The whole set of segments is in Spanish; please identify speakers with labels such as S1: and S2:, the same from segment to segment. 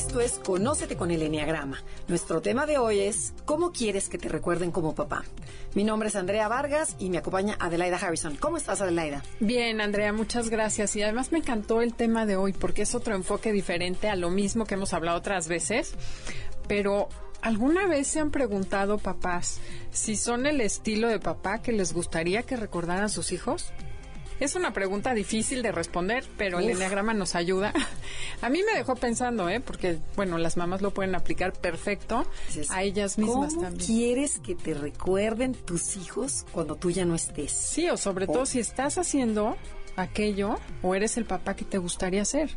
S1: Esto es Conócete con el Enneagrama. Nuestro tema de hoy es ¿Cómo quieres que te recuerden como papá? Mi nombre es Andrea Vargas y me acompaña Adelaida Harrison. ¿Cómo estás, Adelaida?
S2: Bien, Andrea, muchas gracias. Y además me encantó el tema de hoy porque es otro enfoque diferente a lo mismo que hemos hablado otras veces. Pero ¿Alguna vez se han preguntado papás si son el estilo de papá que les gustaría que recordaran sus hijos? Es una pregunta difícil de responder, pero el enneagrama nos ayuda. A mí me dejó pensando, ¿eh? Porque, bueno, las mamás lo pueden aplicar perfecto a ellas mismas
S1: ¿Cómo
S2: también.
S1: quieres que te recuerden tus hijos cuando tú ya no estés?
S2: Sí, o sobre todo si estás haciendo aquello o eres el papá que te gustaría ser.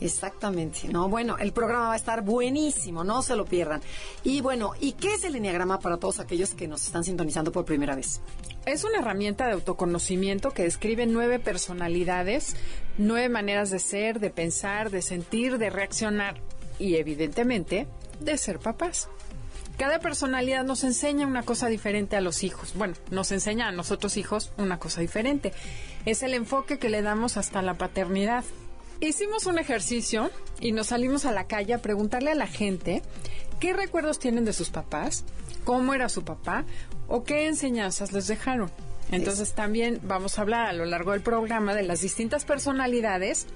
S1: Exactamente. No, bueno, el programa va a estar buenísimo, no se lo pierdan. Y bueno, ¿y qué es el Enneagrama para todos aquellos que nos están sintonizando por primera vez?
S2: Es una herramienta de autoconocimiento que describe nueve personalidades, nueve maneras de ser, de pensar, de sentir, de reaccionar y evidentemente de ser papás. Cada personalidad nos enseña una cosa diferente a los hijos. Bueno, nos enseña a nosotros hijos una cosa diferente. Es el enfoque que le damos hasta la paternidad. Hicimos un ejercicio y nos salimos a la calle a preguntarle a la gente qué recuerdos tienen de sus papás, cómo era su papá o qué enseñanzas les dejaron. Entonces también vamos a hablar a lo largo del programa de las distintas personalidades.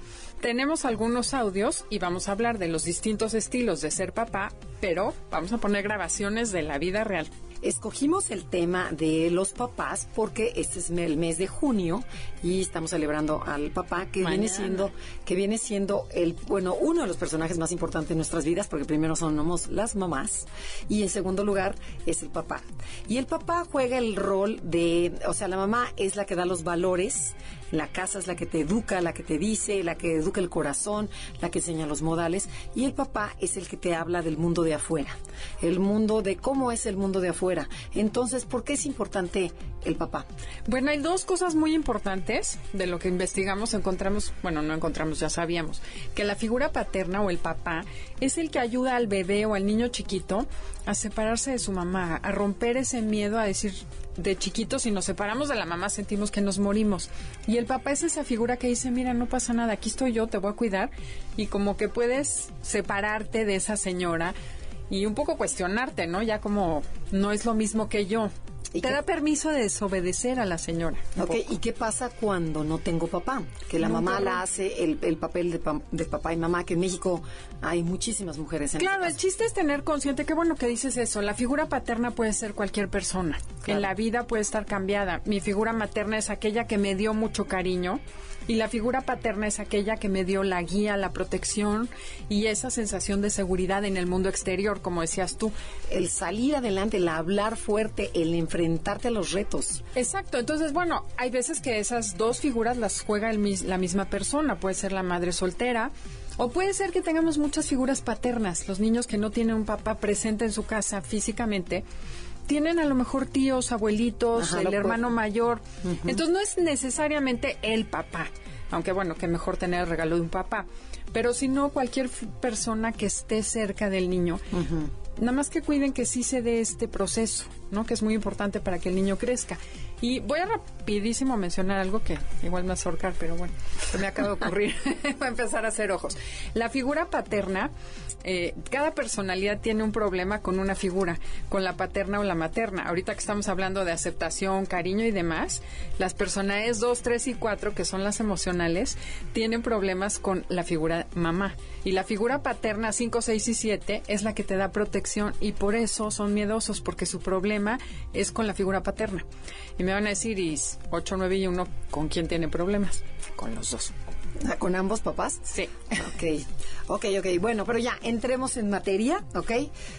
S2: Tenemos algunos audios y vamos a hablar de los distintos estilos de ser papá, pero vamos a poner grabaciones de la vida real.
S1: Escogimos el tema de los papás porque este es el mes de junio y estamos celebrando al papá que viene siendo que viene siendo el bueno uno de los personajes más importantes de nuestras vidas porque primero somos las mamás y en segundo lugar es el papá y el papá juega el rol de o sea la mamá es la que da los valores la casa es la que te educa, la que te dice, la que educa el corazón, la que enseña los modales. Y el papá es el que te habla del mundo de afuera, el mundo de cómo es el mundo de afuera. Entonces, ¿por qué es importante el papá?
S2: Bueno, hay dos cosas muy importantes de lo que investigamos. Encontramos, bueno, no encontramos, ya sabíamos, que la figura paterna o el papá es el que ayuda al bebé o al niño chiquito a separarse de su mamá, a romper ese miedo a decir de chiquitos si nos separamos de la mamá sentimos que nos morimos. Y el papá es esa figura que dice, mira, no pasa nada, aquí estoy yo, te voy a cuidar. Y como que puedes separarte de esa señora y un poco cuestionarte, ¿no? Ya como no es lo mismo que yo.
S1: ¿Y
S2: Te
S1: qué-
S2: da permiso de desobedecer a la señora.
S1: Ok. ¿y qué pasa cuando no tengo papá? Que la
S2: No,
S1: mamá la hace el, el papel de, pa- de papá y mamá, que en México hay muchísimas mujeres en
S2: Claro, el chiste es tener consciente, qué bueno que dices eso, la figura paterna puede ser cualquier persona,
S1: Claro.
S2: en la vida puede estar cambiada. Mi figura materna es aquella que me dio mucho cariño y la figura paterna es aquella que me dio la guía, la protección y esa sensación de seguridad en el mundo exterior, como decías tú.
S1: El salir adelante, el hablar fuerte, el enfrentarte a los retos.
S2: Exacto, entonces bueno, hay veces que esas dos figuras las juega el la misma persona, puede ser la madre soltera o puede ser que tengamos muchas figuras paternas, los niños que no tienen un papá presente en su casa físicamente. Tienen a lo mejor tíos, abuelitos,
S1: Ajá,
S2: el hermano mayor. Entonces no es necesariamente el papá, aunque bueno, que mejor tener el regalo de un papá. Pero si no, cualquier persona que esté cerca del niño, nada más que cuiden que sí se dé este proceso, ¿no? Que es muy importante para que el niño crezca. Y voy a rapidísimo mencionar algo que igual me va a ahorcar, pero bueno, se me acaba de ocurrir. Voy a empezar a hacer ojos. La figura paterna, eh, cada personalidad tiene un problema con una figura, con la paterna o la materna. Ahorita que estamos hablando de aceptación, cariño y demás, las personalidades 2, 3 y 4, que son las emocionales, tienen problemas con la figura mamá. Y la figura paterna 5, 6 y 7 es la que te da protección y por eso son miedosos, porque su problema es con la figura paterna. Y me van a decir, y 8, 9 y 1, ¿con quién tiene problemas? Con los dos.
S1: Ah, ¿Con ambos papás?
S2: Sí.
S1: Ok, ok, ok. Bueno, pero ya, entremos en materia, ¿ok?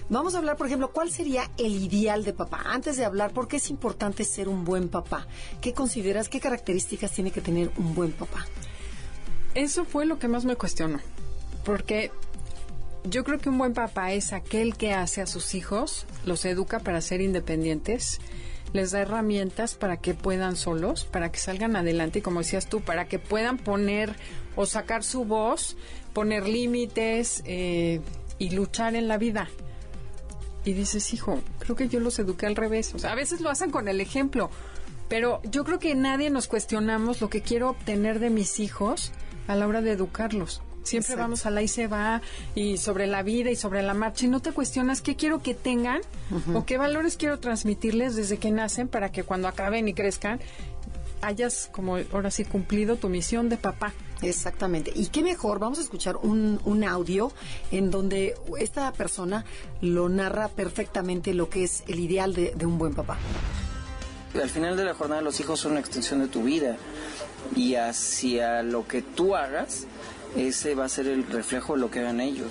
S1: Vamos a hablar, por ejemplo, ¿cuál sería el ideal de papá? Antes de hablar, ¿por qué es importante ser un buen papá? ¿Qué consideras, qué características tiene que tener un buen papá?
S2: Eso fue lo que más me cuestionó. porque yo creo que un buen papá es aquel que hace a sus hijos, los educa para ser independientes, les da herramientas para que puedan solos, para que salgan adelante y como decías tú, para que puedan poner o sacar su voz, poner límites eh, y luchar en la vida. Y dices, hijo, creo que yo los eduqué al revés. O sea, a veces lo hacen con el ejemplo, pero yo creo que nadie nos cuestionamos lo que quiero obtener de mis hijos a la hora de educarlos. Siempre vamos a la y se va y sobre la vida y sobre la marcha y no te cuestionas qué quiero que tengan o qué valores quiero transmitirles desde que nacen para que cuando acaben y crezcan hayas como ahora sí cumplido tu misión de papá.
S1: Exactamente. Y qué mejor, vamos a escuchar un, un, audio en donde esta persona lo narra perfectamente lo que es el ideal de, de un buen papá.
S3: Al final de la jornada los hijos son una extensión de tu vida y hacia lo que tú hagas, ese va a ser el reflejo de lo que hagan ellos.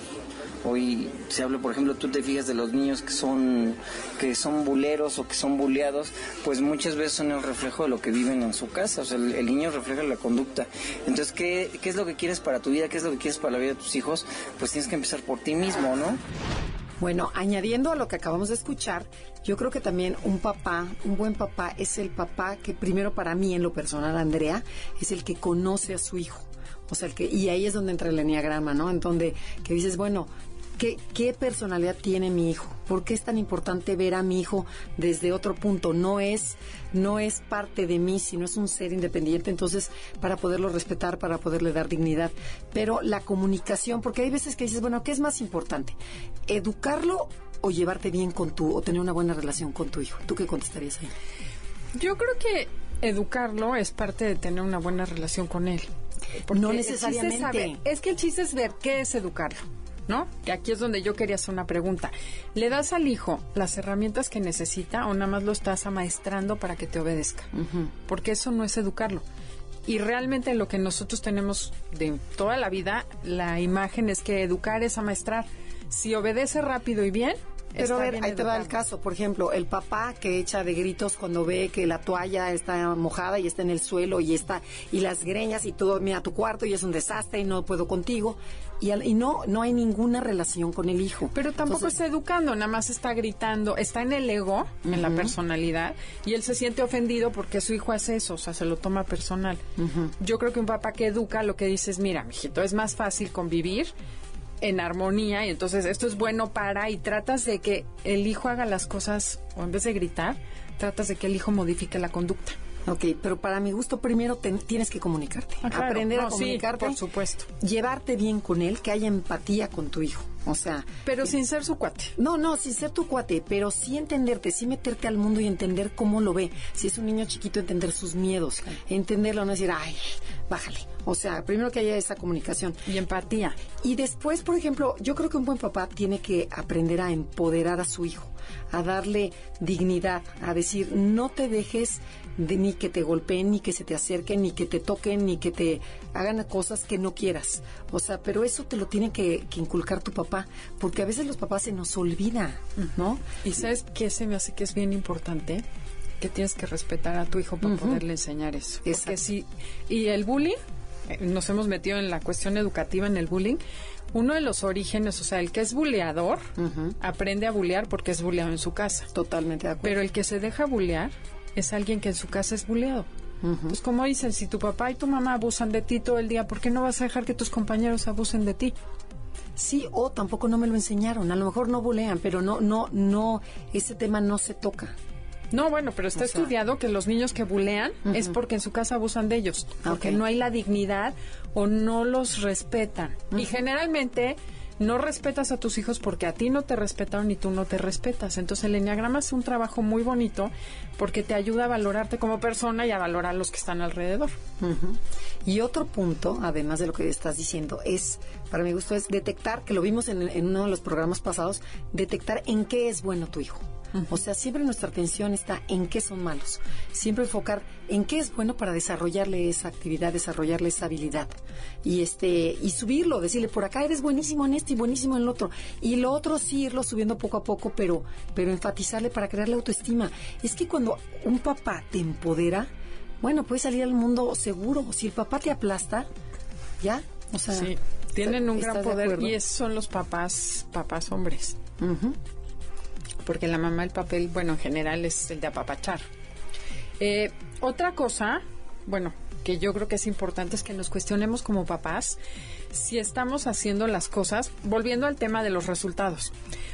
S3: Hoy se habla, por ejemplo, tú te fijas de los niños que son que son buleros o que son buleados, pues muchas veces son el reflejo de lo que viven en su casa. O sea, el, niño refleja la conducta. Entonces, ¿qué, ¿qué es lo que quieres para tu vida? ¿Qué es lo que quieres para la vida de tus hijos? Pues tienes que empezar por ti mismo, ¿no?
S1: Bueno, añadiendo a lo que acabamos de escuchar, yo creo que también un papá, un buen papá, es el papá que primero para mí, en lo personal, Andrea, es el que conoce a su hijo. O sea, el que, y ahí es donde entra el enneagrama, ¿no? En donde que dices, bueno, ¿Qué, ¿Qué, personalidad tiene mi hijo? ¿Por qué es tan importante ver a mi hijo desde otro punto? No es, no es parte de mí, sino es un ser independiente, entonces, para poderlo respetar, para poderle dar dignidad. Pero la comunicación, porque hay veces que dices, bueno, ¿qué es más importante? ¿Educarlo o llevarte bien con tu, o tener una buena relación con tu hijo? ¿Tú qué contestarías ahí?
S2: Yo creo que educarlo es parte de tener una buena relación con él.
S1: No necesariamente.
S2: es que el chiste es ver qué es educarlo. ¿no? Que aquí es donde yo quería hacer una pregunta. ¿Le das al hijo las herramientas que necesita o nada más lo estás amaestrando para que te obedezca? Porque eso no es educarlo. Y realmente lo que nosotros tenemos de toda la vida, la imagen es que educar es amaestrar. Si obedece rápido y bien,
S1: pero a ver, ahí te va el caso. Por ejemplo, el papá que echa de gritos cuando ve que la toalla está mojada y está en el suelo y está y las greñas y todo, mira tu cuarto y es un desastre y no puedo contigo. Y, y no no hay ninguna relación con el hijo.
S2: Pero tampoco está educando, nada más está gritando, está en el ego, en la personalidad, y él se siente ofendido porque su hijo hace eso, o sea, se lo toma personal. Yo creo que un papá que educa lo que dice es, mira, mijito, es más fácil convivir en armonía y entonces esto es bueno para y tratas de que el hijo haga las cosas o en vez de gritar, tratas de que el hijo modifique la conducta.
S1: Ok, pero para mi gusto primero tienes que comunicarte, ah, aprender a comunicarte,
S2: por supuesto,
S1: llevarte bien con él, que haya empatía con tu hijo. O sea,
S2: pero sin ser su cuate.
S1: No, no, sin ser tu cuate, pero sí entenderte, sí meterte al mundo y entender cómo lo ve. Si es un niño chiquito, entender sus miedos, entenderlo, no decir, ay, bájale. O sea, primero que haya esa comunicación.
S2: Y empatía.
S1: Y después, por ejemplo, yo creo que un buen papá tiene que aprender a empoderar a su hijo, a darle dignidad, a decir, no te dejes de ni que te golpeen, ni que se te acerquen, ni que te toquen, ni que te hagan cosas que no quieras. O sea, pero eso te lo tiene que, inculcar tu papá, porque a veces los papás se nos olvida, ¿no?
S2: Y sabes qué se me hace que es bien importante que tienes que respetar a tu hijo para poderle enseñar eso. Porque si y el bullying eh, nos hemos metido en la cuestión educativa en el bullying. Uno de los orígenes, o sea, el que es buleador, aprende a bulear porque es buleado en su casa.
S1: Totalmente de acuerdo.
S2: Pero el que se deja bulear es alguien que en su casa es buleado. Pues como dicen, si tu papá y tu mamá abusan de ti todo el día, ¿por qué no vas a dejar que tus compañeros abusen de ti?
S1: Sí, o tampoco no me lo enseñaron. A lo mejor no bulean, pero no, no, no, ese tema no se toca.
S2: No, bueno, pero está estudiado que los niños que bulean es porque en su casa abusan de ellos, porque no hay la dignidad o no los respetan. Y generalmente no respetas a tus hijos porque a ti no te respetaron y tú no te respetas. Entonces el enneagrama es un trabajo muy bonito porque te ayuda a valorarte como persona y a valorar a los que están alrededor.
S1: Y otro punto, además de lo que estás diciendo, es, para mi gusto, es detectar, que lo vimos en, en uno de los programas pasados, detectar en qué es bueno tu hijo. O sea, siempre nuestra atención está en qué son malos. Siempre enfocar en qué es bueno para desarrollarle esa actividad, desarrollarle esa habilidad. Y este y subirlo, decirle, por acá eres buenísimo en esto y buenísimo en lo otro. Y lo otro sí irlo subiendo poco a poco, pero pero enfatizarle para crearle autoestima. Es que cuando un papá te empodera, bueno, puedes salir al mundo seguro. Si el papá te aplasta, ya, o sea,
S2: sí. Tienen un gran
S1: ¿Estás de
S2: poder y esos son los papás, papás hombres. Porque la mamá, el papel, bueno, en general es el de apapachar. Eh, otra cosa, bueno, que yo creo que es importante es que nos cuestionemos como papás si estamos haciendo las cosas, volviendo al tema de los resultados.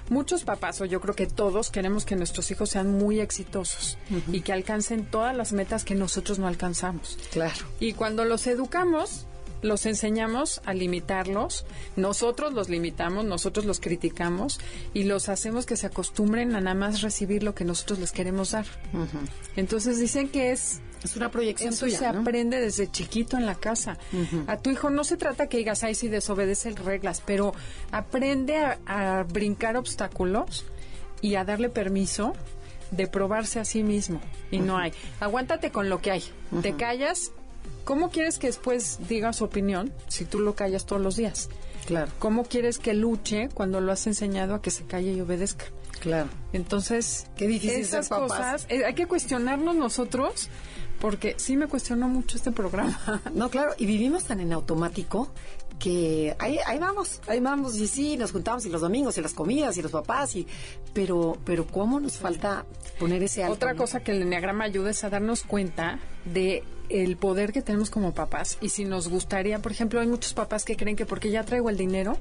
S2: Muchos papás, o yo creo que todos, queremos que nuestros hijos sean muy exitosos y que alcancen todas las metas que nosotros no alcanzamos.
S1: Claro.
S2: Y cuando los educamos, los enseñamos a limitarlos, nosotros los limitamos, nosotros los criticamos y los hacemos que se acostumbren a nada más recibir lo que nosotros les queremos dar. Entonces dicen que es
S1: Es una proyección
S2: eso
S1: tuya,
S2: se
S1: ¿no?
S2: aprende desde chiquito en la casa. A tu hijo no se trata que digas, ay, si desobedece reglas, pero aprende a, a brincar obstáculos y a darle permiso de probarse a sí mismo. Y no hay. Aguántate con lo que hay. Te callas. ¿Cómo quieres que después diga su opinión si tú lo callas todos los días?
S1: Claro,
S2: ¿Cómo quieres que luche cuando lo has enseñado a que se calle y obedezca?
S1: claro.
S2: Entonces,
S1: Qué difícil
S2: esas
S1: ser papás.
S2: cosas eh, hay que cuestionarnos nosotros porque sí me cuestionó mucho este programa.
S1: No, claro, y vivimos tan en automático que ahí, ahí vamos, ahí vamos, y sí, nos juntamos y los domingos y las comidas y los papás, y pero, pero cómo nos falta poner ese alto.
S2: Otra cosa que el enneagrama ayuda es a darnos cuenta de el poder que tenemos como papás y si nos gustaría, por ejemplo, hay muchos papás que creen que porque ya traigo el dinero,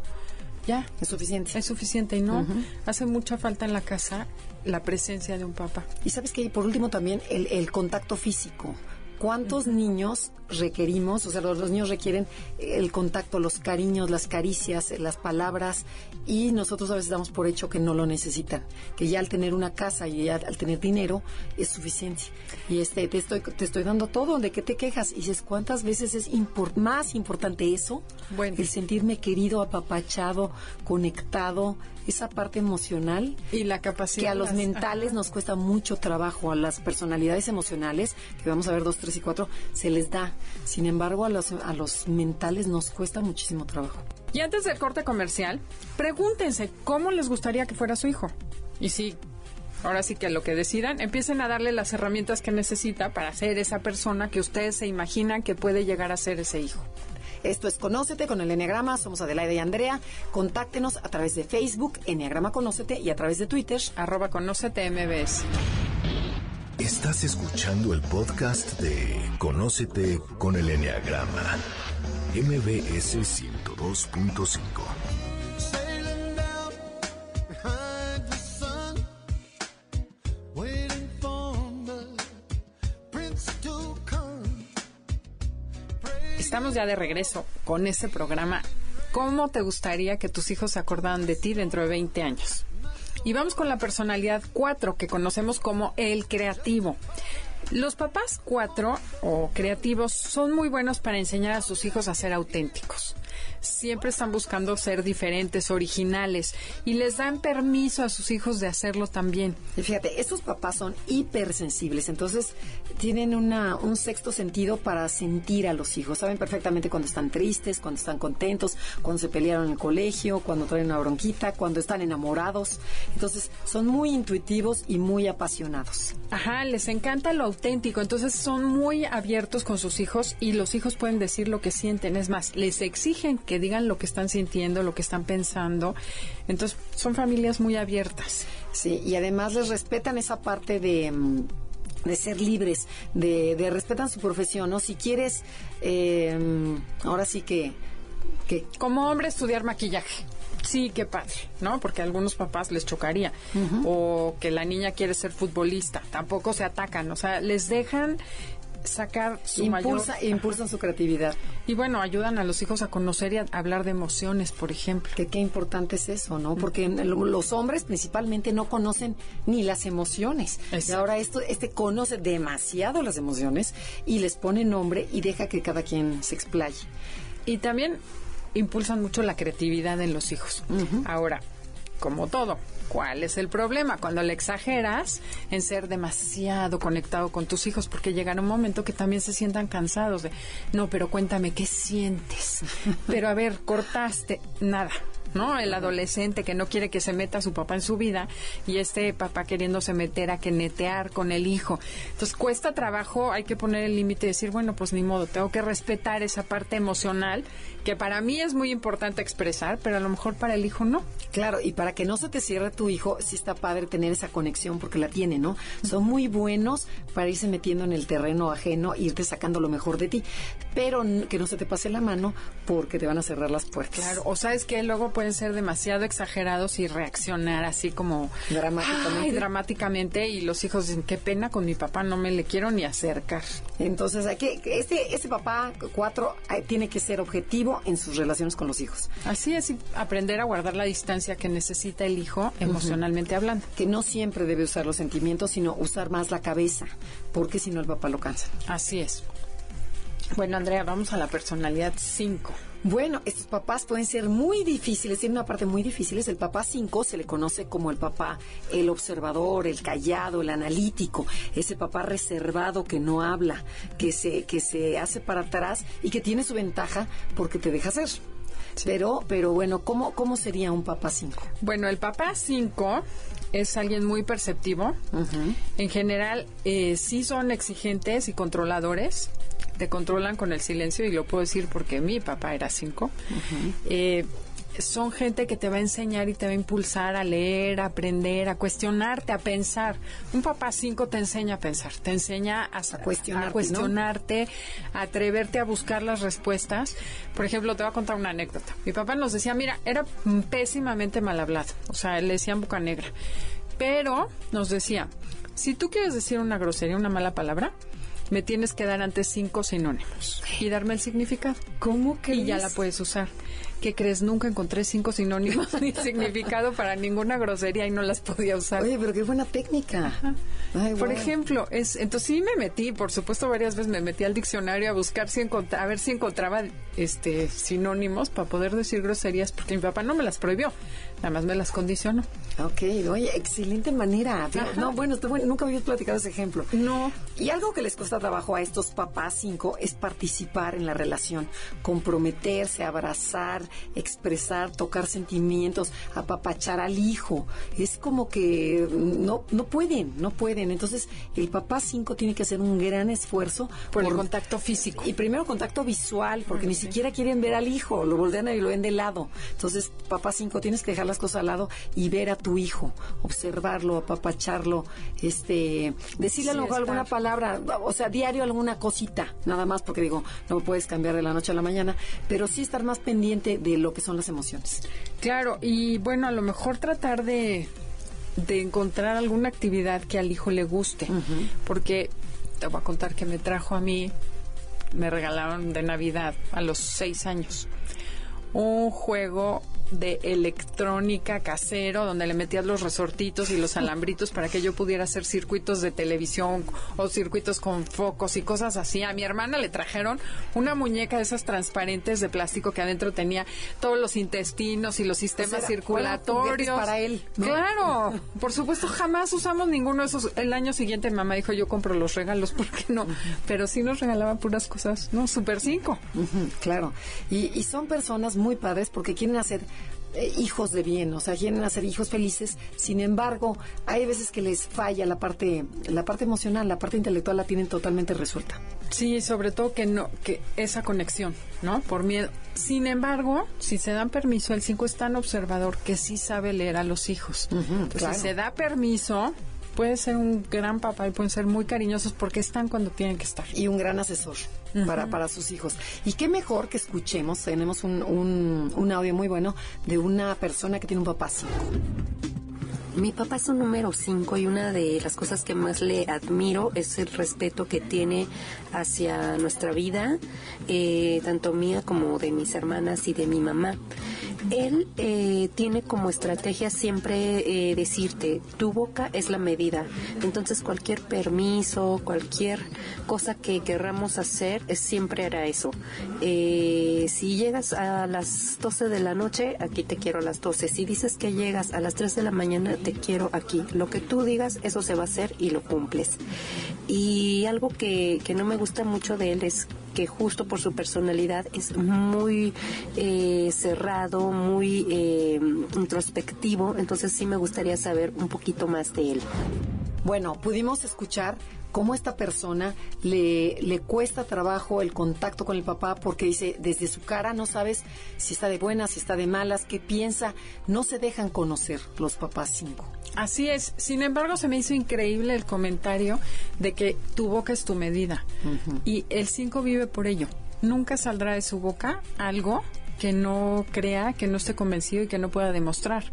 S2: ya
S1: es suficiente.
S2: es suficiente y no, hace mucha falta en la casa la presencia de un papá.
S1: Y sabes que por último también el, el contacto físico. ¿Cuántos niños requerimos? O sea, los, los niños requieren el contacto, los cariños, las caricias, las palabras, y nosotros a veces damos por hecho que no lo necesitan, que ya al tener una casa y ya al tener dinero es suficiente. Y este te estoy te estoy dando todo, ¿de qué te quejas? Y dices, ¿cuántas veces es impor- más importante eso?
S2: Bueno.
S1: El sentirme querido, apapachado, conectado, esa parte emocional
S2: Y la capacidad
S1: que a los mentales nos cuesta mucho trabajo, a las personalidades emocionales, que vamos a ver dos, tres y cuatro, se les da. Sin embargo, a los, a los mentales nos cuesta muchísimo trabajo.
S2: Y antes del corte comercial, pregúntense cómo les gustaría que fuera su hijo. Y sí, ahora sí que lo que decidan, empiecen a darle las herramientas que necesita para ser esa persona que ustedes se imaginan que puede llegar a ser ese hijo.
S1: Esto es Conócete con el Enneagrama, somos Adelaida y Andrea. Contáctenos a través de Facebook, Enneagrama Conócete, y a través de Twitter.
S2: Arroba Conócete MBS.
S4: Estás escuchando el podcast de Conócete con el Enneagrama. MBS 102.5.
S5: Sailing down behind the sun, waiting for the prince to come.
S2: Estamos ya de regreso con ese programa. ¿Cómo te gustaría que tus hijos se acordaran de ti dentro de 20 años? Y vamos con la personalidad 4, que conocemos como el creativo. Los papás 4 o creativos son muy buenos para enseñar a sus hijos a ser auténticos. Siempre están buscando ser diferentes, originales, y les dan permiso a sus hijos de hacerlo también.
S1: Y fíjate, estos papás son hipersensibles, entonces tienen una, un sexto sentido para sentir a los hijos. Saben perfectamente cuando están tristes, cuando están contentos, cuando se pelearon en el colegio, cuando traen una bronquita, cuando están enamorados. Entonces son muy intuitivos y muy apasionados.
S2: Ajá, les encanta lo auténtico, entonces son muy abiertos con sus hijos y los hijos pueden decir lo que sienten. Es más, les exigen que digan lo que están sintiendo, lo que están pensando. Entonces son familias muy abiertas.
S1: Sí, y además les respetan esa parte de, mm, de ser libres, de, de respetan su profesión, ¿no? Si quieres, eh, ahora sí que, que
S2: Como hombre estudiar maquillaje. Sí, qué padre, ¿no? Porque a algunos papás les chocaría. O que la niña quiere ser futbolista. Tampoco se atacan. O sea, les dejan sacar su
S1: impulsa,
S2: mayor...
S1: impulsan su creatividad.
S2: Y bueno, ayudan a los hijos a conocer y a hablar de emociones, por ejemplo.
S1: Que qué importante es eso, ¿no? Porque lo- los hombres principalmente no conocen ni las emociones. Y ahora esto, este conoce demasiado las emociones y les pone nombre y deja que cada quien se explaye.
S2: Y también impulsan mucho la creatividad en los hijos. Ahora, como todo, ¿cuál es el problema? Cuando le exageras en ser demasiado conectado con tus hijos, porque llegará un momento que también se sientan cansados de, no, pero cuéntame, ¿qué sientes? Pero a ver, cortaste, nada. ¿No? El adolescente que no quiere que se meta su papá en su vida y este papá queriéndose meter a que netear con el hijo. Entonces cuesta trabajo, hay que poner el límite y decir, bueno, pues ni modo, tengo que respetar esa parte emocional que para mí es muy importante expresar, pero a lo mejor para el hijo no.
S1: Claro, y para que no se te cierre tu hijo, sí está padre tener esa conexión porque la tiene, ¿no? Son muy buenos para irse metiendo en el terreno ajeno e irte sacando lo mejor de ti, pero que no se te pase la mano porque te van a cerrar las puertas.
S2: Claro, o sabes que luego pueden ser demasiado exagerados y reaccionar así como
S1: Dramáticamente.
S2: Ay, dramáticamente y los hijos dicen, qué pena con mi papá, no me le quiero ni acercar.
S1: Entonces, que este, este papá cuatro tiene que ser objetivo en sus relaciones con los hijos.
S2: Así es, y aprender a guardar la distancia que necesita el hijo emocionalmente hablando.
S1: Que no siempre debe usar los sentimientos, sino usar más la cabeza, porque si no el papá lo cansa.
S2: Así es. Bueno, Andrea, vamos a la personalidad 5.
S1: Bueno, estos papás pueden ser muy difíciles, tienen una parte muy difícil. El papá 5 se le conoce como el papá, el observador, el callado, el analítico, ese papá reservado que no habla, que se, que se hace para atrás y que tiene su ventaja porque te deja ser. Pero, pero bueno, ¿cómo, cómo sería un papá 5?
S2: Bueno, el papá 5 es alguien muy perceptivo. En general, eh, sí son exigentes y controladores. Te controlan con el silencio y lo puedo decir porque mi papá era 5. son gente que te va a enseñar y te va a impulsar a leer, a aprender, a cuestionarte, a pensar. Un papá 5 te enseña a pensar, te enseña a,
S1: cuestionarte,
S2: a cuestionarte, a atreverte a buscar las respuestas. Por ejemplo, te voy a contar una anécdota. Mi papá nos decía, mira, era pésimamente mal hablado, o sea, le decían boca negra, pero nos decía, si tú quieres decir una grosería, una mala palabra, me tienes que dar antes cinco sinónimos y darme el significado.
S1: ¿Cómo que
S2: Y ya la puedes usar. ¿Qué crees? Nunca encontré cinco sinónimos ni significado para ninguna grosería y no las podía usar.
S1: Oye, pero qué buena técnica. Ay,
S2: Por ejemplo, es, entonces sí me metí, por supuesto varias veces me metí al diccionario a buscar si encontra- a ver si encontraba este sinónimos para poder decir groserías, porque mi papá no me las prohibió, nada más me las condicionó.
S1: Ok, oye, excelente manera.
S2: Ajá.
S1: No, bueno, bueno, nunca había platicado ese ejemplo.
S2: No.
S1: Y algo que les cuesta trabajo a estos papás cinco es participar en la relación, comprometerse, abrazar, expresar, tocar sentimientos, apapachar al hijo. Es como que no, no pueden, no pueden. Entonces, el papá cinco tiene que hacer un gran esfuerzo
S2: Por el contacto físico.
S1: Y primero contacto visual, porque ni siquiera quieren ver al hijo, lo voltean y lo ven de lado. Entonces, papá cinco, tienes que dejar las cosas al lado y ver a tu hijo, observarlo, apapacharlo, este, decirle a lo
S2: Sí,
S1: mejor alguna palabra, o sea, diario alguna cosita, nada más, porque digo, no puedes cambiar de la noche a la mañana, pero sí estar más pendiente de lo que son las emociones.
S2: Claro, y bueno, a lo mejor tratar de, de encontrar alguna actividad que al hijo le guste, porque te voy a contar que me trajo a mí, me regalaron de Navidad a los seis años, un juego de electrónica casero donde le metías los resortitos y los alambritos para que yo pudiera hacer circuitos de televisión o circuitos con focos y cosas así. A mi hermana le trajeron una muñeca de esas transparentes de plástico que adentro tenía todos los intestinos y los sistemas
S1: O sea,
S2: circulatorios.
S1: para él, ¿no?
S2: Claro, por supuesto, jamás usamos ninguno de esos. El año siguiente mi mamá dijo, yo compro los regalos, ¿por qué no? Pero sí nos regalaba puras cosas, ¿no? Super cinco.
S1: Ujú, claro. Y, y son personas muy padres porque quieren hacer eh, hijos de bien, o sea, quieren hacer hijos felices. Sin embargo, hay veces que les falla la parte, la parte emocional, la parte intelectual la tienen totalmente resuelta.
S2: Sí, sobre todo que no, que esa conexión, ¿no? Por miedo. Sin embargo, si se dan permiso, el 5 es tan observador que sí sabe leer a los hijos. Entonces,
S1: claro.
S2: si se da permiso, puede ser un gran papá y pueden ser muy cariñosos porque están cuando tienen que estar.
S1: y un gran asesor para, para sus hijos. Y qué mejor que escuchemos, tenemos un, un, un audio muy bueno de una persona que tiene un papá.
S6: Mi papá es un número 5 y una de las cosas que más le admiro es el respeto que tiene hacia nuestra vida, eh, tanto mía como de mis hermanas y de mi mamá. Él eh, tiene como estrategia siempre eh, decirte, tu boca es la medida. Entonces cualquier permiso, cualquier cosa que querramos hacer, es siempre hará eso. Eh, si llegas a las 12 de la noche, aquí te quiero a las 12. Si dices que llegas a las 3 de la mañana, te quiero aquí. Lo que tú digas, eso se va a hacer y lo cumples. Y algo que, que no me gusta mucho de él es que justo por su personalidad es muy eh, cerrado, muy eh, introspectivo, entonces sí me gustaría saber un poquito más de él.
S1: Bueno, pudimos escuchar cómo esta persona le, le cuesta trabajo el contacto con el papá porque dice, desde su cara no sabes si está de buenas, si está de malas, qué piensa, no se dejan conocer los papás cinco.
S2: Así es. Sin embargo, se me hizo increíble el comentario de que tu boca es tu medida. Y el 5 vive por ello. Nunca saldrá de su boca algo que no crea, que no esté convencido y que no pueda demostrar.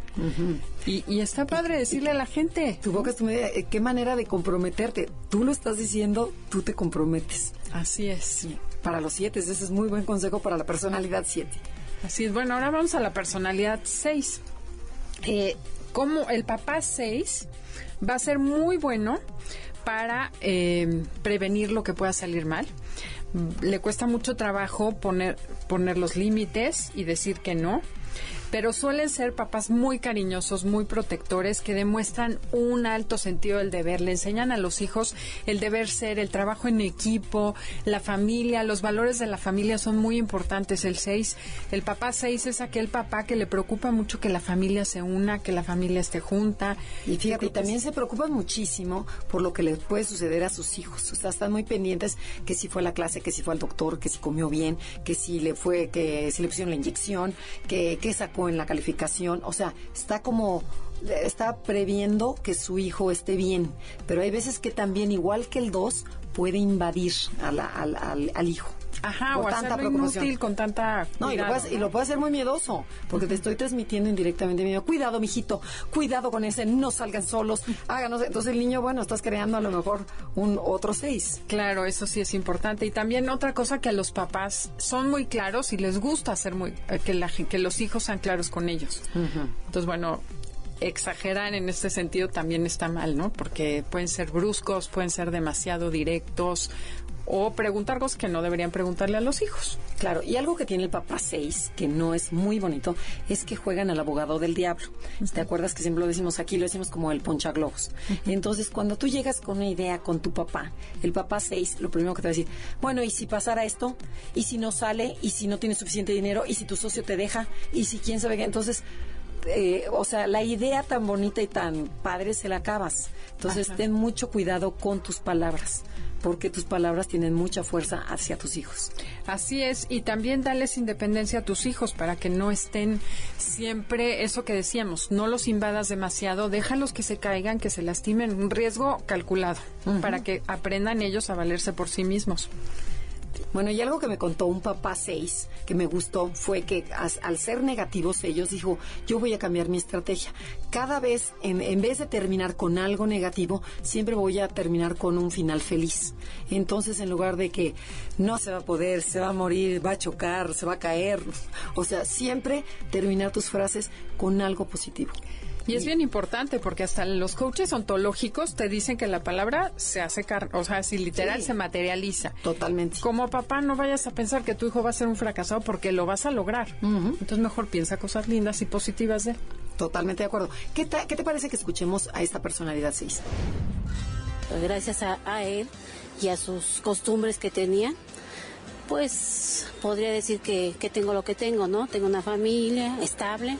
S2: y, y está padre decirle a la gente.
S1: Tu boca es tu medida, eh, qué manera de comprometerte. Tú lo estás diciendo, tú te comprometes.
S2: Así es.
S1: Para los siete, ese es muy buen consejo para la personalidad siete.
S2: Así es. Bueno, ahora vamos a la personalidad 6. Eh, como el papá 6 va a ser muy bueno para eh, prevenir lo que pueda salir mal. Le cuesta mucho trabajo poner, poner los límites y decir que no. Pero suelen ser papás muy cariñosos, muy protectores, que demuestran un alto sentido del deber. Le enseñan a los hijos el deber ser, el trabajo en equipo, la familia, los valores de la familia son muy importantes. El 6, el papá 6 es aquel papá que le preocupa mucho que la familia se una, que la familia esté junta.
S1: Y fíjate, y también se preocupan muchísimo por lo que les puede suceder a sus hijos. O sea, están muy pendientes que si fue a la clase, que si fue al doctor, que si comió bien, que si le fue, que si le pusieron la inyección, que, que sacó en la calificación. O sea, está como está previendo que su hijo esté bien, pero hay veces que también, igual que el 2, puede invadir a la- al, al- al hijo.
S2: Ajá, o
S1: tanta
S2: inútil con tanta
S1: No, y lo,
S2: cuidado,
S1: puede, y
S2: ¿no?
S1: lo puede hacer muy miedoso, porque te estoy transmitiendo indirectamente miedo. Cuidado, mijito, cuidado con ese, no salgan solos, háganos. Entonces el niño, bueno, estás creando a lo mejor un otro seis.
S2: Claro, eso sí es importante. Y también otra cosa que los papás son muy claros y les gusta hacer muy eh, que, la que los hijos sean claros con ellos. Entonces, bueno, exagerar en este sentido también está mal, ¿no? Porque pueden ser bruscos, pueden ser demasiado directos o preguntar cosas que no deberían preguntarle a los hijos.
S1: Claro, y algo que tiene el papá 6, que no es muy bonito, es que juegan al abogado del diablo. ¿Te acuerdas que siempre lo decimos aquí, lo decimos como el ponchaglobos? Entonces, cuando tú llegas con una idea con tu papá, el papá 6, lo primero que te va a decir, bueno, ¿y si pasara esto? ¿Y si no sale? ¿Y si no tienes suficiente dinero? ¿Y si tu socio te deja? ¿Y si quién sabe qué? Entonces, eh, o sea, la idea tan bonita y tan padre se la acabas. Entonces, ten mucho cuidado con tus palabras, porque tus palabras tienen mucha fuerza hacia tus hijos.
S2: Así es, y también darles independencia a tus hijos para que no estén siempre, eso que decíamos, no los invadas demasiado, déjalos que se caigan, que se lastimen, un riesgo calculado, para que aprendan ellos a valerse por sí mismos.
S1: Bueno, y algo que me contó un papá 6 que me gustó fue que al ser negativos ellos dijo, yo voy a cambiar mi estrategia. Cada vez, en vez de terminar con algo negativo, siempre voy a terminar con un final feliz. Entonces, en lugar de que no se va a poder, se va a morir, va a chocar, se va a caer, o sea, siempre terminar tus frases con algo positivo.
S2: Y es bien importante porque hasta los coaches ontológicos te dicen que la palabra se hace carne, o sea, si literal
S1: Sí.
S2: se materializa.
S1: Totalmente.
S2: Como papá, no vayas a pensar que tu hijo va a ser un fracasado porque lo vas a lograr. Entonces, mejor piensa cosas lindas y positivas de él.
S1: Totalmente de acuerdo. ¿Qué, ta- qué te parece que escuchemos a esta personalidad 6?
S7: gracias a, a él y a sus costumbres que tenía, pues podría decir que, que tengo lo que tengo, ¿no? Tengo una familia estable,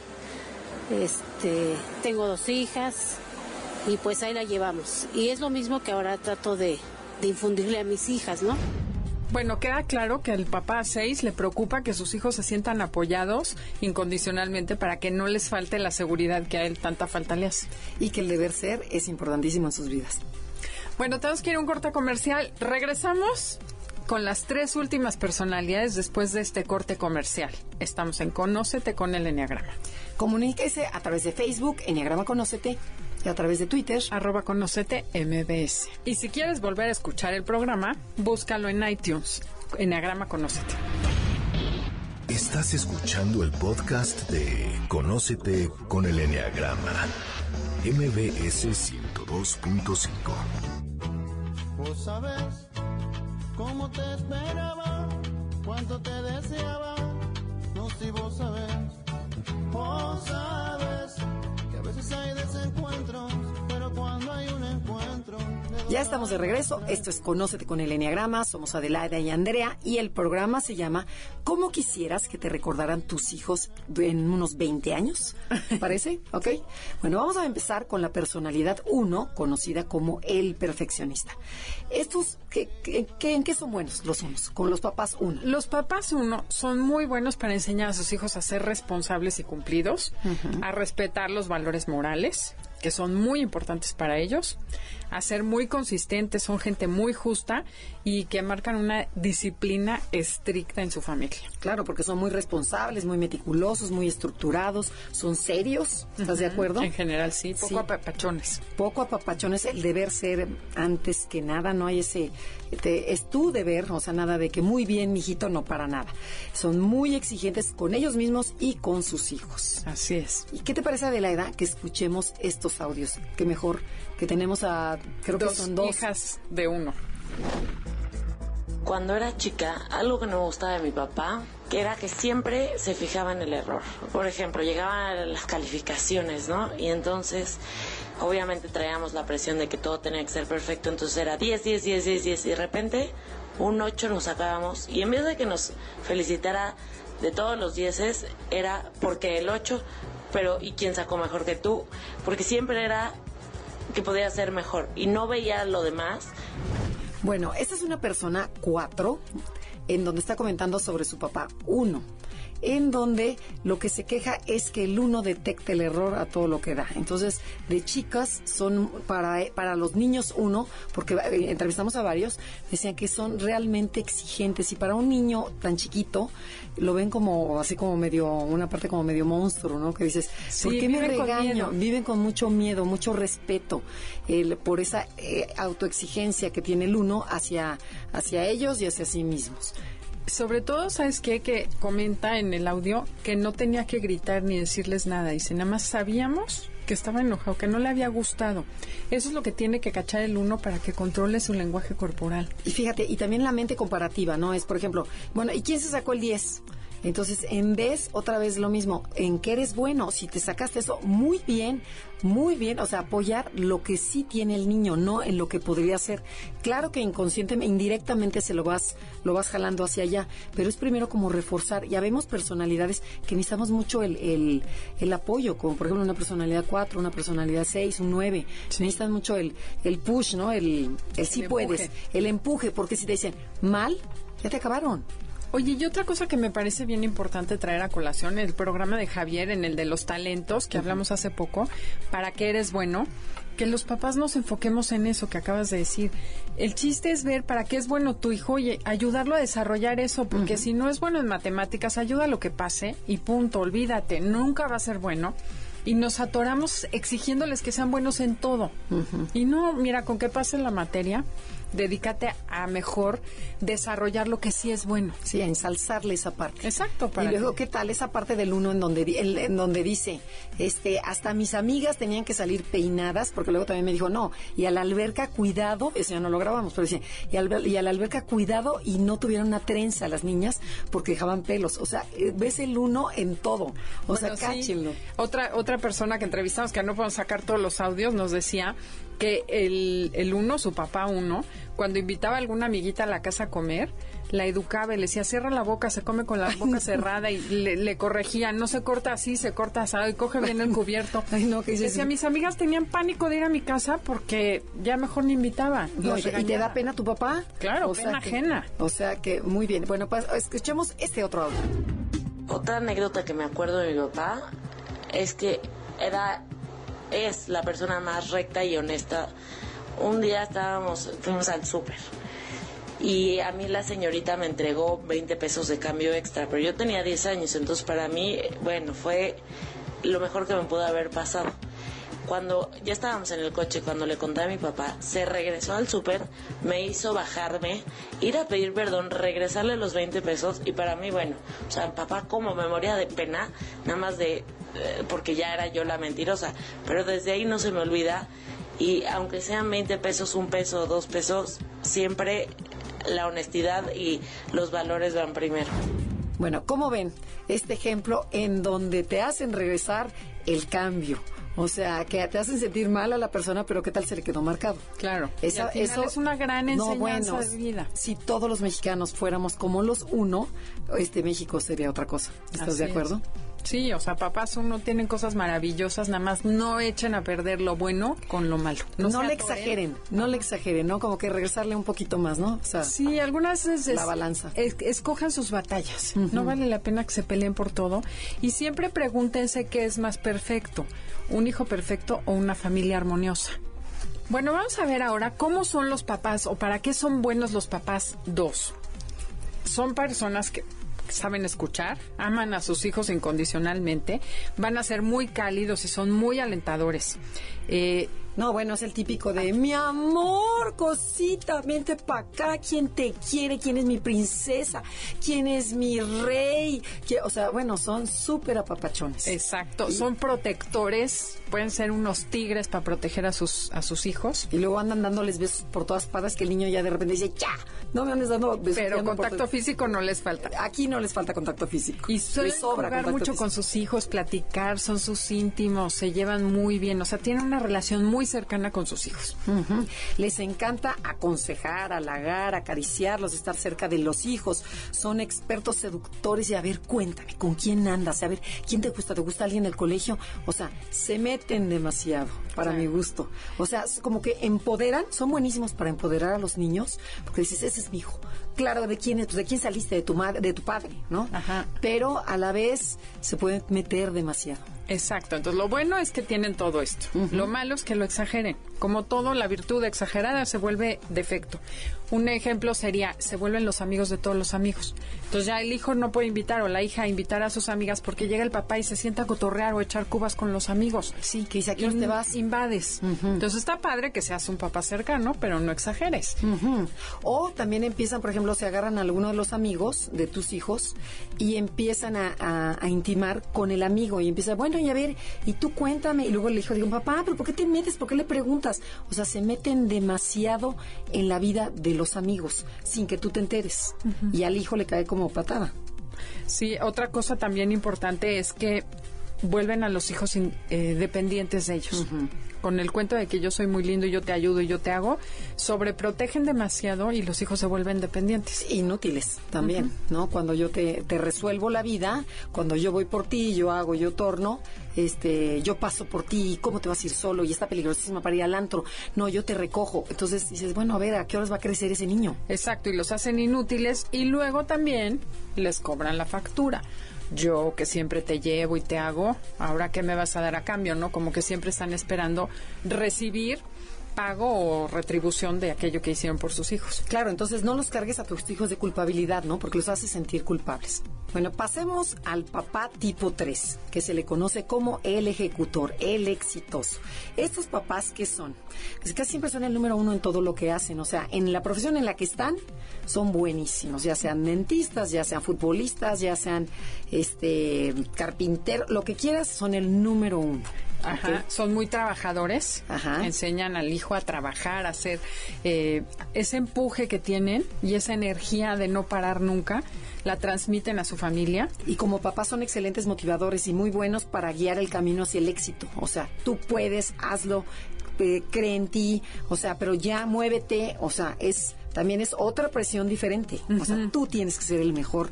S7: este, tengo dos hijas y pues ahí la llevamos. Y es lo mismo que ahora trato de, de infundirle a mis hijas, ¿no?
S2: Bueno, queda claro que al papá 6 le preocupa que sus hijos se sientan apoyados incondicionalmente para que no les falte la seguridad que a él tanta falta le hace.
S1: Y que el deber ser es importantísimo en sus vidas.
S2: Bueno, tenemos que ir a un corte comercial. Regresamos con las tres últimas personalidades después de este corte comercial. Estamos en Conócete con el Enneagrama.
S1: Comuníquese a través de Facebook, Enneagrama Conócete, y a través de Twitter.
S2: Arroba Conócete MBS. Y si quieres volver a escuchar el programa, búscalo en iTunes. Enneagrama Conócete.
S4: Estás escuchando el podcast de Conócete con el Enneagrama. MBS 102.5.
S5: Vos sabés cómo te esperaba, cuánto te deseaba. No si vos sabés,
S1: Ya estamos de regreso. Esto es Conócete con el Enneagrama. Somos Adelaida y Andrea. Y el programa se llama ¿Cómo quisieras que te recordaran tus hijos en unos 20 años? ¿Te parece? ¿Ok? Bueno, vamos a empezar con la personalidad 1, conocida como el perfeccionista. Estos, ¿qué, qué- qué- en qué son buenos los unos? Con los papás 1.
S2: Los papás, uno, son muy buenos para enseñar a sus hijos a ser responsables y cumplidos, a respetar los valores morales, que son muy importantes para ellos, a ser muy consistentes, son gente muy justa y que marcan una disciplina estricta en su familia.
S1: Claro, porque son muy responsables, muy meticulosos, muy estructurados, son serios. ¿Estás de acuerdo?
S2: En general, sí, poco
S1: Sí.
S2: apapachones.
S1: poco apapachones, el deber ser antes que nada, no hay ese, te- es tu deber, o sea, nada de que muy bien, mijito, no para nada. Son muy exigentes con ellos mismos y con sus hijos.
S2: Así es.
S1: ¿Y qué te parece de la edad que escuchemos estos audios? Que mejor que tenemos a, creo que
S2: Dos
S1: son dos.
S2: hijas de uno.
S8: Cuando era chica, algo que no me gustaba de mi papá, que era que siempre se fijaba en el error. Por ejemplo, llegaban las calificaciones, ¿no? Y entonces, obviamente traíamos la presión de que todo tenía que ser perfecto, entonces era 10, 10, 10, 10, 10, y de repente un 8 nos sacábamos, y en vez de que nos felicitara de todos los 10, era porque el 8, pero ¿y quién sacó mejor que tú? Porque siempre era que podía ser mejor, y no veía lo demás,
S1: Bueno, esta es una persona cuatro, en donde está comentando sobre su papá uno, en donde lo que se queja es que el uno detecta el error a todo lo que da. Entonces, de chicas son para, para los niños uno, porque eh, entrevistamos a varios, decían que son realmente exigentes y para un niño tan chiquito lo ven como así como medio, una parte como medio monstruo, ¿no? Que dices,
S2: Sí,
S1: ¿por qué me
S2: viven con
S1: viven mucho miedo, mucho respeto el- por esa eh, autoexigencia que tiene el uno hacia, hacia ellos y hacia sí mismos.
S2: Sobre todo, ¿sabes qué? Que comenta en el audio que no tenía que gritar ni decirles nada. Dice, nada más sabíamos que estaba enojado, que no le había gustado. Eso es lo que tiene que cachar el uno para que controle su lenguaje corporal.
S1: Y fíjate, y también la mente comparativa, ¿no? Es, por ejemplo, bueno, ¿y quién se sacó el 10? Entonces, en vez, otra vez lo mismo, en qué eres bueno, si te sacaste eso, muy bien, muy bien, o sea, apoyar lo que sí tiene el niño, no en lo que podría ser. Claro que inconscientemente, indirectamente se lo vas, lo vas jalando hacia allá, pero es primero como reforzar. Ya vemos personalidades que necesitamos mucho el, el, el apoyo, como por ejemplo una personalidad 4, una personalidad 6, un 9. Necesitan mucho el, el push, ¿no? El, el sí
S2: El
S1: puedes,
S2: empuje.
S1: el empuje, porque si te dicen mal, ya te acabaron.
S2: Oye, y otra cosa que me parece bien importante traer a colación, el programa de Javier en el de los talentos, que hablamos hace poco, para que eres bueno, que los papás nos enfoquemos en eso que acabas de decir. El chiste es ver para qué es bueno tu hijo y ayudarlo a desarrollar eso, porque si no es bueno en matemáticas, ayuda a lo que pase y punto, olvídate, nunca va a ser bueno. Y nos atoramos exigiéndoles que sean buenos en todo. Y no, mira, con que pase la materia, dedícate a mejor desarrollar lo que sí es bueno.
S1: Sí, a ensalzarle esa parte.
S2: Exacto, para
S1: y luego,
S2: que-
S1: ¿qué tal esa parte del uno en donde, el- en donde dice, este, hasta mis amigas tenían que salir peinadas, porque luego también me dijo, no, y a la alberca cuidado, eso ya no lo grabamos, pero dice, y, al- y a la alberca cuidado y no tuvieron una trenza las niñas porque dejaban pelos. O sea, eh, ves el uno en todo. O sea,
S2: sí.
S1: cáchenlo.
S2: Otra, otra persona que entrevistamos, que no podemos sacar todos los audios, nos decía que el, el uno, su papá uno, cuando invitaba a alguna amiguita a la casa a comer, la educaba y le decía, cierra la boca, se come con la boca cerrada y le, le corregía, no se corta así, se corta así, y coge bien el cubierto.
S1: Ay, no, que dices-
S2: Decía, mis amigas tenían pánico de ir a mi casa porque ya mejor ni invitaba.
S1: No, y, te- y da pena tu papá?
S2: Claro,
S1: O sea
S2: pena
S1: que-
S2: ajena.
S1: O sea que, muy bien. Bueno, pues escuchemos este otro audio.
S8: Otra anécdota que me acuerdo de mi papá es que era, es la persona más recta y honesta. Un día estábamos, fuimos al súper y a mí la señorita me entregó 20 pesos de cambio extra, pero yo tenía 10 años, entonces para mí, bueno, fue lo mejor que me pudo haber pasado. Cuando ya estábamos en el coche, cuando le conté a mi papá, se regresó al súper, me hizo bajarme, ir a pedir perdón, regresarle los 20 pesos y para mí, bueno, o sea, papá como me moría de pena, nada más de, porque ya era yo la mentirosa, pero desde ahí no se me olvida y aunque sean 20 pesos, un peso, dos pesos, siempre la honestidad y los valores van primero.
S1: Bueno, ¿cómo ven este ejemplo en donde te hacen regresar el cambio? O sea, que te hacen sentir mal a la persona, pero ¿qué tal se le quedó marcado?
S2: Claro.
S1: Esa-
S2: Y al final
S1: eso
S2: es una gran
S1: No,
S2: enseñanza
S1: bueno,
S2: de vida.
S1: Si todos los mexicanos fuéramos como los uno, este México sería otra cosa. ¿Estás
S2: Así
S1: de
S2: es. Sí, o sea, papás uno tienen cosas maravillosas, nada más no echen a perder lo bueno con lo malo.
S1: No, le exageren, no le exageren, ¿no? Como que regresarle un poquito más, ¿no? O sea,
S2: Sí, algunas veces
S1: La balanza.
S2: es- escojan sus batallas. No vale la pena que se peleen por todo. Y siempre pregúntense qué es más perfecto, un hijo perfecto o una familia armoniosa. Bueno, vamos a ver ahora cómo son los papás o para qué son buenos los papás dos. Son personas que saben escuchar, aman a sus hijos incondicionalmente, van a ser muy cálidos y son muy alentadores. Eh,
S1: No, bueno, es el típico de mi amor, cosita, vente para acá, quién te quiere, quién es mi princesa, quién es mi rey. ¿Qui- O sea, bueno, son súper apapachones.
S2: Exacto, son protectores, pueden ser unos tigres para proteger a sus a sus hijos.
S1: Y luego andan dándoles besos por todas partes que el niño ya de repente dice, ya, no me andes dando besos.
S2: Pero contacto
S1: todo".
S2: físico no les falta.
S1: Aquí no les falta contacto físico.
S2: Y suelen
S1: Les sobra
S2: jugar mucho
S1: físico.
S2: con sus hijos, platicar, son sus íntimos, se llevan muy bien, o sea, tienen una relación muy cercana con sus hijos.
S1: Les encanta aconsejar, halagar, acariciarlos, estar cerca de los hijos. Son expertos seductores y a ver, cuéntame, ¿con quién andas? A ver, ¿quién te gusta? ¿Te gusta alguien del colegio? O sea, se meten demasiado, para mi gusto. O sea, como que empoderan, son buenísimos para empoderar a los niños, porque dices, ese es mi hijo. Claro, ¿de quién es? Pues, ¿de quién saliste? De tu madre, de tu padre, ¿no?
S2: Ajá.
S1: Pero a la vez se pueden meter demasiado.
S2: Exacto, entonces lo bueno es que tienen todo esto. Lo malo es que lo exageren. Como todo, la virtud exagerada se vuelve defecto. Un ejemplo sería, se vuelven los amigos de todos los amigos. Entonces ya el hijo no puede invitar o la hija a invitar a sus amigas porque llega el papá y se sienta a cotorrear o echar cubas con los amigos.
S1: Sí, que dice, ¿a quién te vas?
S2: Invades. Entonces está padre que seas un papá cercano, pero no exageres.
S1: O también empiezan, por ejemplo, se agarran a alguno de los amigos de tus hijos y empiezan a, a- a intimar con el amigo y empieza, bueno, y a ver, y tú cuéntame. Y luego el hijo dice, papá, ¿pero por qué te metes? ¿Por qué le preguntas? O sea, se meten demasiado en la vida de los amigos sin que tú te enteres. Y al hijo le cae como patada.
S2: Sí, otra cosa también importante es que vuelven a los hijos in- eh, dependientes de ellos. Con el cuento de que yo soy muy lindo y yo te ayudo y yo te hago, sobreprotegen demasiado y los hijos se vuelven dependientes.
S1: inútiles también, ¿no? Cuando yo te, te resuelvo la vida, cuando yo voy por ti, yo hago, yo torno, este, yo paso por ti, ¿cómo te vas a ir solo? Y está peligrosísima para ir al antro. No, yo te recojo. Entonces dices, bueno, a ver, ¿a qué horas va a crecer ese niño?
S2: Exacto, y los hacen inútiles y luego también les cobran la factura. Yo que siempre te llevo y te hago, ahora qué me vas a dar a cambio, ¿no? Como que siempre están esperando recibir pago o retribución de aquello que hicieron por sus hijos.
S1: Claro, entonces no los cargues a tus hijos de culpabilidad, ¿no? Porque los hace sentir culpables. Bueno, pasemos al papá tipo 3, que se le conoce como el ejecutor, el exitoso. Estos papás, ¿qué son? Pues casi siempre son el número uno en todo lo que hacen. O sea, en la profesión en la que están, son buenísimos. Ya sean dentistas, ya sean futbolistas, ya sean este carpinteros, lo que quieras, son el número uno.
S2: Ajá, son muy trabajadores,
S1: Ajá.
S2: enseñan al hijo a trabajar, a hacer eh, ese empuje que tienen y esa energía de no parar nunca, la transmiten a su familia.
S1: Y como papás son excelentes motivadores y muy buenos para guiar el camino hacia el éxito. O sea, tú puedes, hazlo, eh, cree en ti, o sea, pero ya muévete, o sea, es también es otra presión diferente. O sea, tú tienes que ser el mejor.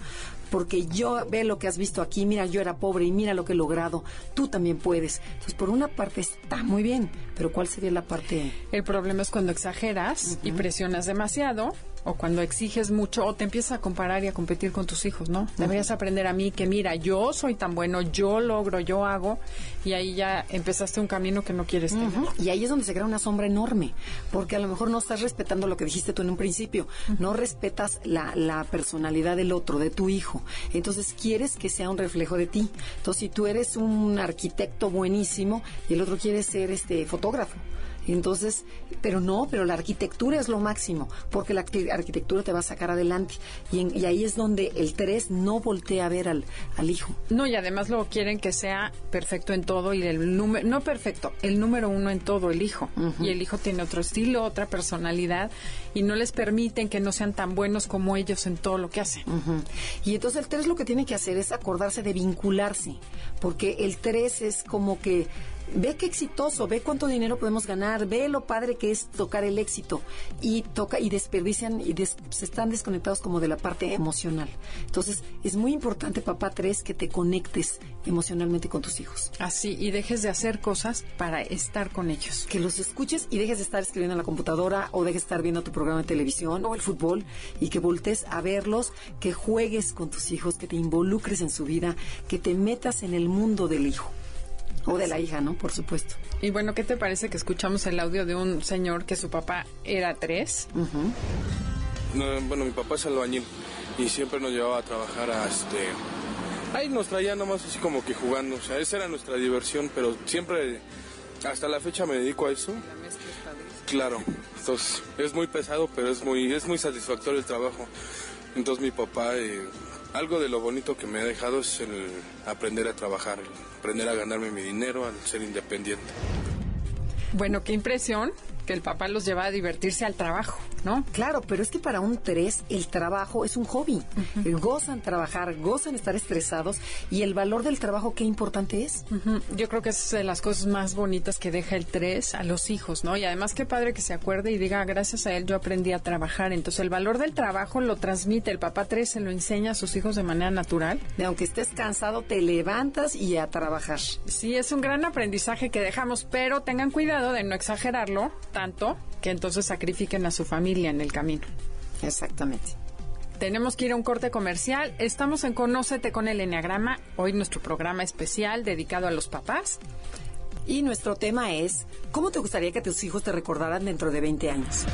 S1: Porque yo ve lo que has visto aquí, mira, yo era pobre y mira lo que he logrado, tú también puedes. Entonces, por una parte está muy bien, pero ¿cuál sería la parte?
S2: El problema es cuando exageras y presionas demasiado o cuando exiges mucho o te empiezas a comparar y a competir con tus hijos, ¿no? Deberías aprender a mí que mira, yo soy tan bueno, yo logro, yo hago y ahí ya empezaste un camino que no quieres tener.
S1: Ujú. Y ahí es donde se crea una sombra enorme, porque a lo mejor no estás respetando lo que dijiste tú en un principio, no respetas la, la personalidad del otro, de tu hijo. Entonces quieres que sea un reflejo de ti. Entonces si tú eres un arquitecto buenísimo y el otro quiere ser este fotógrafo. Entonces, pero no, pero la arquitectura es lo máximo, porque la arqui- arquitectura te va a sacar adelante. Y, en- y ahí es donde el 3 no voltea a ver al, al hijo.
S2: No, y además luego quieren que sea perfecto en todo y el número, no perfecto, el número uno en todo, el hijo. Y el hijo tiene otro estilo, otra personalidad y no les permiten que no sean tan buenos como ellos en todo lo que hacen.
S1: Y entonces el 3 lo que tiene que hacer es acordarse de vincularse, porque el 3 es como que ve qué exitoso, ve cuánto dinero podemos ganar, ve lo padre que es tocar el éxito y toca y desperdician y des- se están desconectados como de la parte emocional. Entonces, es muy importante, papá 3, que te conectes emocionalmente con tus hijos.
S2: Así, y dejes de hacer cosas para estar con ellos.
S1: Que los escuches y dejes de estar escribiendo en la computadora o dejes de estar viendo tu programa de televisión o el fútbol y que voltees a verlos, que juegues con tus hijos, que te involucres en su vida, que te metas en el mundo del hijo. O de la hija, ¿no? Por supuesto.
S2: Y bueno, ¿qué te parece que escuchamos el audio de un señor que su papá era tres?
S9: No, bueno, mi papá es albañil y siempre nos llevaba a trabajar a este... Ahí nos traía nomás así como que jugando, o sea, esa era nuestra diversión, pero siempre, hasta la fecha me dedico a eso. Claro, entonces es muy pesado, pero es muy, es muy satisfactorio el trabajo. Entonces mi papá, eh, algo de lo bonito que me ha dejado es el aprender a trabajar, aprender a ganarme mi dinero, al ser independiente.
S2: Bueno, qué impresión que el papá los lleva a divertirse al trabajo, ¿no?
S1: Claro, pero es que para un 3 el trabajo es un hobby. Gozan trabajar, gozan estar estresados y el valor del trabajo qué importante es.
S2: Yo creo que es de las cosas más bonitas que deja el 3 a los hijos, ¿no? Y además qué padre que se acuerde y diga, gracias a él yo aprendí a trabajar. Entonces el valor del trabajo lo transmite, el papá 3 se lo enseña a sus hijos de manera natural.
S1: De aunque estés cansado, te levantas y a trabajar.
S2: Sí, es un gran aprendizaje que dejamos, pero tengan cuidado de no exagerarlo tanto que entonces sacrifiquen a su familia en el camino.
S1: Exactamente.
S2: Tenemos que ir a un corte comercial. Estamos en Conócete con el Enneagrama, hoy nuestro programa especial dedicado a los papás.
S1: Y nuestro tema es, ¿cómo te gustaría que tus hijos te recordaran dentro de 20 años?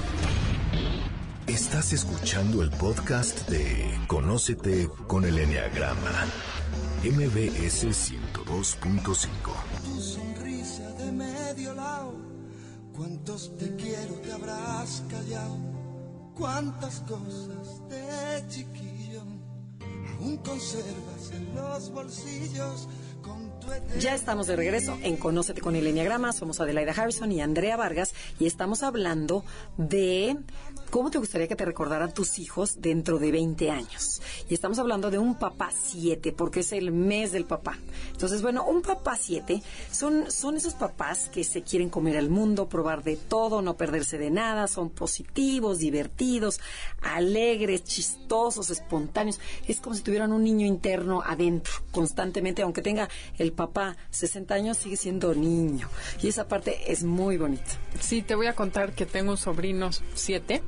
S4: Estás escuchando el podcast de Conócete con el Enneagrama. MBS 102.5.
S5: tu sonrisa de medio lado. Cuántos te quiero te habrás callado. Cuántas cosas de chiquillo aún conservas en los bolsillos
S1: Ya estamos de regreso en Conócete con el Enneagrama. Somos Adelaida Harrison y Andrea Vargas y estamos hablando de cómo te gustaría que te recordaran tus hijos dentro de 20 años. Y estamos hablando de un papá 7 porque es el mes del papá. Entonces, bueno, un papá 7 son, son esos papás que se quieren comer al mundo, probar de todo, no perderse de nada, son positivos, divertidos, alegres, chistosos, espontáneos. Es como si tuvieran un niño interno adentro, constantemente, aunque tenga el papá 60 años, sigue siendo niño. Y esa parte es muy bonita.
S2: Sí, te voy a contar que tengo un sobrino siete,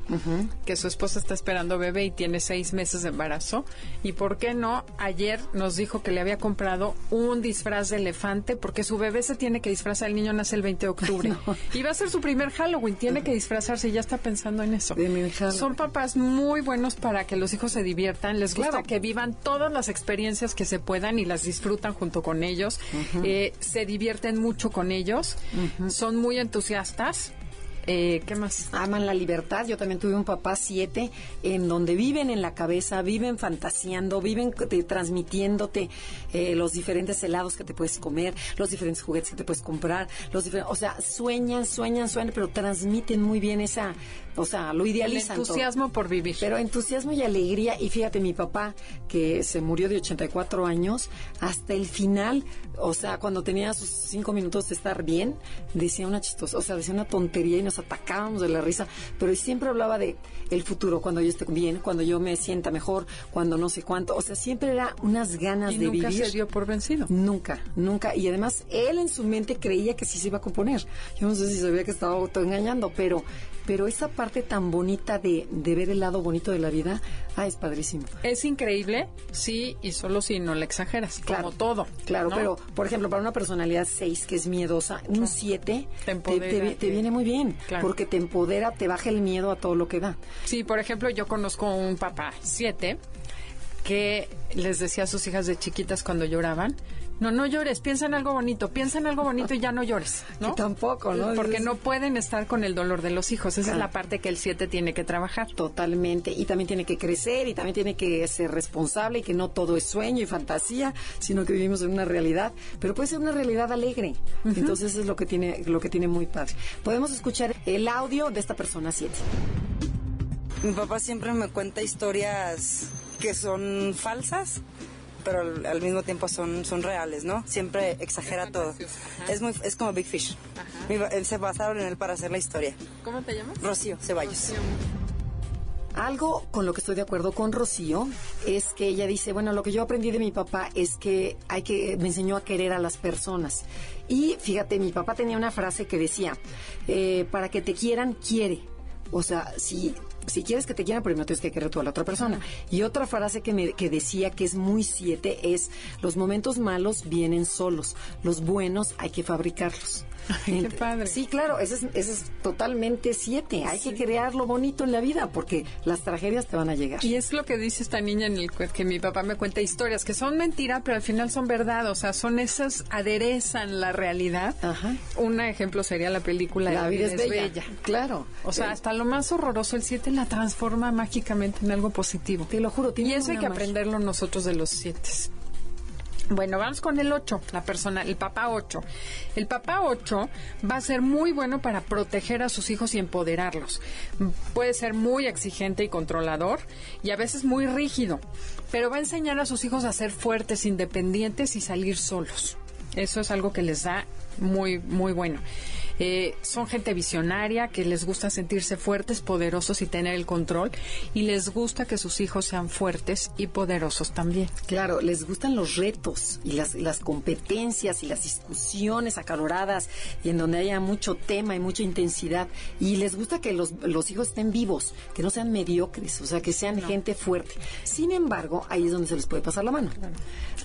S2: que su esposa está esperando bebé y tiene seis meses de embarazo. Y por qué no, ayer nos dijo que le había comprado un disfraz de elefante porque su bebé se tiene que disfrazar. El niño nace el 20 de octubre. Y va a ser su primer Halloween, tiene que disfrazarse y ya está pensando en eso. Son papás muy buenos para que los hijos se diviertan. Les gusta
S1: Claro.
S2: que vivan todas las experiencias que se puedan y las disfrutan junto con ellos. Eh, se divierten mucho con ellos. Son muy entusiastas. Eh, ¿Qué más?
S1: aman la libertad. Yo también tuve un papá siete en donde viven en la cabeza, viven fantaseando, viven te- transmitiéndote eh, los diferentes helados que te puedes comer, los diferentes juguetes que te puedes comprar, los diferentes, o sea, sueñan, sueñan, sueñan, pero transmiten muy bien esa, o sea, lo
S2: El
S1: idealizan. todo.
S2: entusiasmo por vivir.
S1: Pero entusiasmo y alegría. Y fíjate, mi papá, que se murió de 84 años, hasta el final, o sea, cuando tenía sus cinco minutos de estar bien, decía una chistosa, o sea, decía una tontería y nos atacábamos de la risa, pero siempre hablaba de el futuro, cuando yo esté bien, cuando yo me sienta mejor, cuando no sé cuánto. O sea, siempre era unas ganas
S2: y
S1: de
S2: nunca
S1: vivir.
S2: se dio por vencido.
S1: Nunca, nunca. Y además, él en su mente creía que sí se iba a componer. Yo no sé si sabía que estaba autoengañando, pero, pero esa parte tan bonita de, de ver el lado bonito de la vida, ah, es padrísimo.
S2: Es increíble, sí, y solo si no le exageras,
S1: Claro,
S2: como todo.
S1: Claro,
S2: ¿no?
S1: pero, por ejemplo, para una personalidad 6 que es miedosa, un 7
S2: Te
S1: te, te- viene muy bien,
S2: Claro.
S1: porque te empodera, te baja el miedo a todo lo que da.
S2: Sí, por ejemplo, yo conozco un papá, siete, que les decía a sus hijas de chiquitas cuando lloraban, no, no llores, piensa en algo bonito, piensa en algo bonito y ya no llores, ¿no?
S1: Que tampoco, ¿no?
S2: Porque no pueden estar con el dolor de los hijos. Esa
S1: Claro.
S2: es la parte que el siete tiene que trabajar.
S1: Totalmente. Y también tiene que crecer y también tiene que ser responsable y que no todo es sueño y fantasía, sino que vivimos en una realidad. Pero puede ser una realidad alegre. Entonces eso es lo que tiene, lo que tiene muy padre. Podemos escuchar el audio de esta persona 7.
S10: Mi papá siempre me cuenta historias que son falsas pero al, al mismo tiempo son, son reales, ¿no? Siempre exagera todo. Es muy es como Big Fish. Se basaron en él para hacer la historia.
S2: ¿Cómo te llamas?
S10: Rocío Ceballos.
S1: Algo con lo que estoy de acuerdo con Rocío es que ella dice, bueno, lo que yo aprendí de mi papá es que hay que me enseñó a querer a las personas. Y fíjate, mi papá tenía una frase que decía, eh, para que te quieran, quiere. O sea, si, si quieres que te quieran, primero tienes que querer tú a la otra persona. Y otra frase que, me, que decía que es muy siete es, los momentos malos vienen solos, los buenos hay que fabricarlos.
S2: Ay, qué padre.
S1: Sí, claro, ese es, totalmente siete. Hay que crear lo bonito en la vida porque las tragedias te van a llegar.
S2: Y es lo que dice esta niña en el que mi papá me cuenta historias que son mentira, pero al final son verdad. O sea, son esas aderezan la realidad.
S1: Ajá.
S2: Un ejemplo sería la película
S1: La vida es bella.
S2: bella.
S1: Claro.
S2: O sea,
S1: Eh,
S2: hasta lo más horroroso, el 7 la transforma mágicamente en algo positivo.
S1: te lo juro,
S2: Y
S1: tiene
S2: eso hay que
S1: magia.
S2: aprenderlo nosotros de los 7. Bueno, vamos con el 8, la persona, el papá 8. El papá 8 va a ser muy bueno para proteger a sus hijos y empoderarlos. Puede ser muy exigente y controlador y a veces muy rígido, pero va a enseñar a sus hijos a ser fuertes, independientes y salir solos. Eso es algo que les da muy, muy bueno. Eh, son gente visionaria que les gusta sentirse fuertes, poderosos y tener el control. Y les gusta que sus hijos sean fuertes y poderosos también.
S1: Claro, les gustan los retos y las, las competencias y las discusiones acaloradas y en donde haya mucho tema y mucha intensidad. Y les gusta que los, los hijos estén vivos, que no sean mediocres, o sea, que sean gente fuerte. Sin embargo, ahí es donde se les puede pasar la mano.